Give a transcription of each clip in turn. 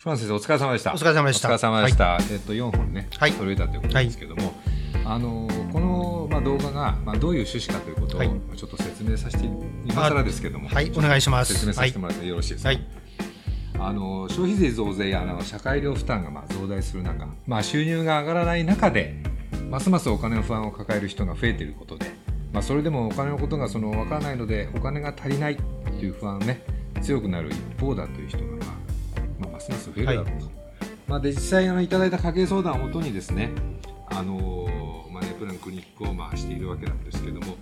フランス先生お疲れ様でした。お疲れ様でした。お疲れ様でした。えっと4本ね、はい。揃えたということですけども、あのこのまあ動画がまあどういう趣旨かということをはい。ちょっと説明させて今更ですけども、はいお願いします。説明させてもらってよろしいですか？はい。あの消費税増税やあの社会医療負担がまあ増大する中、まあ、収入が上がらない中でますますお金の不安を抱える人が増えていることで、まあ、それでもお金のことがその分からないのでお金が足りないという不安ね強くなる一方だという人が、まあまあ、ますます増えるだろうと、まあ、で実際あのいただいた家計相談をもとにですねあのマネープランクリニックをまあしているわけなんですけども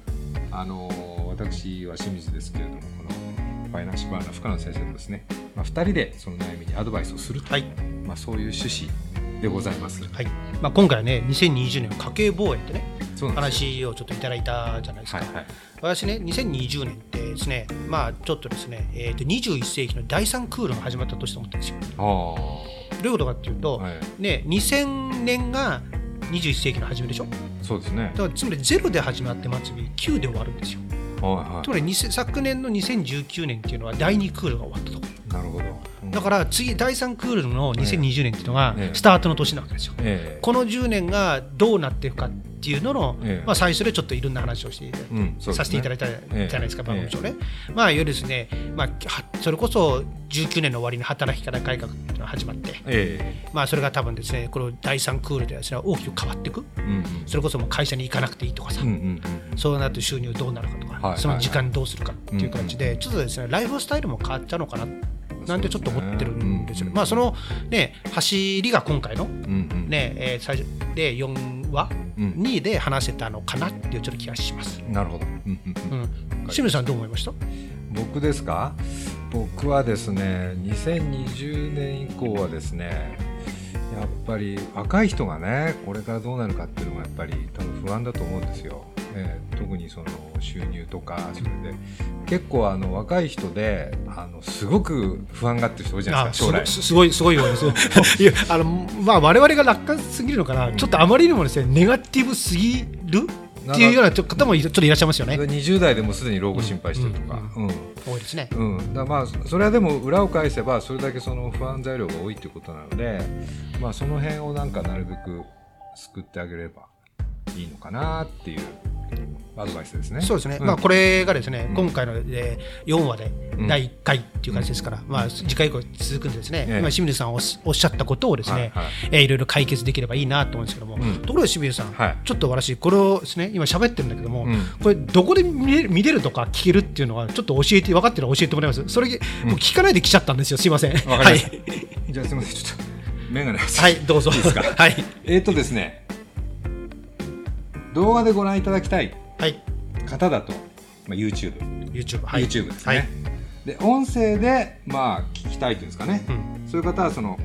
あの私は清水ですけれどもこのファイナンシャルバーの深野先生とですね、まあ、2人でその悩みにアドバイスをすると、はい。まあ、そういう趣旨でございます。はい。まあ、今回はね2020年家計防衛ってね話をちょっといただいたじゃないですか、はいはい。私ね2020年ってですねまあちょっとですね、えー、と21世紀の第3クールが始まった年と思ってるんですよ。あどういうことかっていうと、はい。ね2000年が21世紀の初めでしょ？だそうですね。からつまり0で始まって末尾9で終わるんですよ。はいはつまり2000昨年の2019年っていうのは第2クールが終わったとこ。い、なるほど。うん。だから次第3クールの2020年っていうのがええ。スタートの年なわけですよ。ええ。この10年がどうなっていくかっていうのの、ええ。まあ、最初でちょっといろんな話をしていただいて、うんね。させていただいたじゃないですか、ええ。番組上ね。まあ、いわゆるですね、まあ、はそれこそ19年の終わりに働き方改革っていうのが始まって、えまあ、それが多分ですね、この第3クールではですね大きく変わっていく、えうんそれこそもう会社に行かなくていいとかさ、うんうんうんそうなって収入どうなるかとか、はいその時間どうするかっていう感じで、ちょっとですね、ライフスタイルも変わっちゃうのかななんてちょっと思ってるんですよね。うん。まあ、そのね、走りが今回のねえー最初で4話、うん。2で話せたのかなっていうちょっと気がします。なるほど。清水さんどう思いました？僕ですか？僕はですね2020年以降はですねやっぱり若い人がねこれからどうなるかっていうのがやっぱり多分不安だと思うんですよ、ええ特にその収入とかそれで。結構あの若い人であのすごく不安がってる人多いじゃないですか将来。すごいすごいようです いやあのまあ我々が楽観すぎるのかな、ちょっとあまりにもですねネガティブすぎる？っていうような方もいちょっといらっしゃいますよね。20代でもすでに老後心配してるとか、うん多いですね。うん、だまあそれはでも裏を返せばそれだけその不安材料が多いということなので、まあ、その辺をなんかなるべく救ってあげればいいのかなっていうアドバイスですね。そうですね、ん。まあ、これがですね、うん。今回の、えー、4話でうん。第1回っていう感じですから、まあ、次回以降続くんでですね、ええ。今清水さんおっしおっしゃったことをですね、はいはい。えーいろいろ解決できればいいなと思うんですけども、うん。ところで清水さん、はい。ちょっと私これをですね今喋ってるんだけども、うん。これどこで見れる見れるとか聞けるっていうのはちょっと教えて分かってるの教えてもらいます？それ、もう聞かないで来ちゃったんですよ。すいません。はい。じゃあすみません。ちょっと眼鏡外してはいどうぞ。いいですか？はい。えーっとですね動画でご覧いただきたいはい。方だと、まあ、YouTube、YouTube はい。YouTube ですね、はい。で音声でまあ聞きたいというんですかね、うん。そういう方はその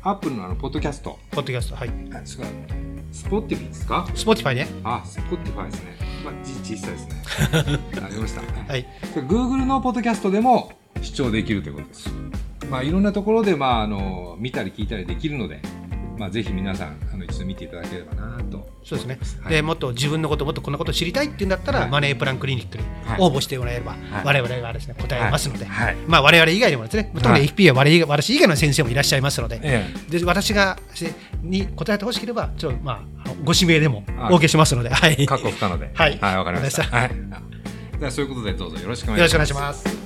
Appleのあのポッドキャスト。ポッドキャストはい。スポティフィですか？Spotify ね。あ、 Spotifyですね。まあ、字小さいですね。ありました。はい。Google のポッドキャストでも視聴できるということです。まあ、いろんなところで、まあ、あの、見たり聞いたりできるので、まあ、ぜひ皆さん、あの、一度見ていただければなと。そうですね、はいでもっと自分のこともっとこんなことを知りたいっていうんだったら、はいマネープランクリニックにはい応募してもらえれば、はい我々がですね答えますので、はい。まあ我々以外にもですね、特に FP は我々私以外の先生もいらっしゃいますので、えで私がせに答えてほしければ、ちょっとまあご指名でもはい OK しますので、はい、確保不可能で。はいはい、わかりました。はい。では、そういうことで、どうぞよ。ろしくお願いします。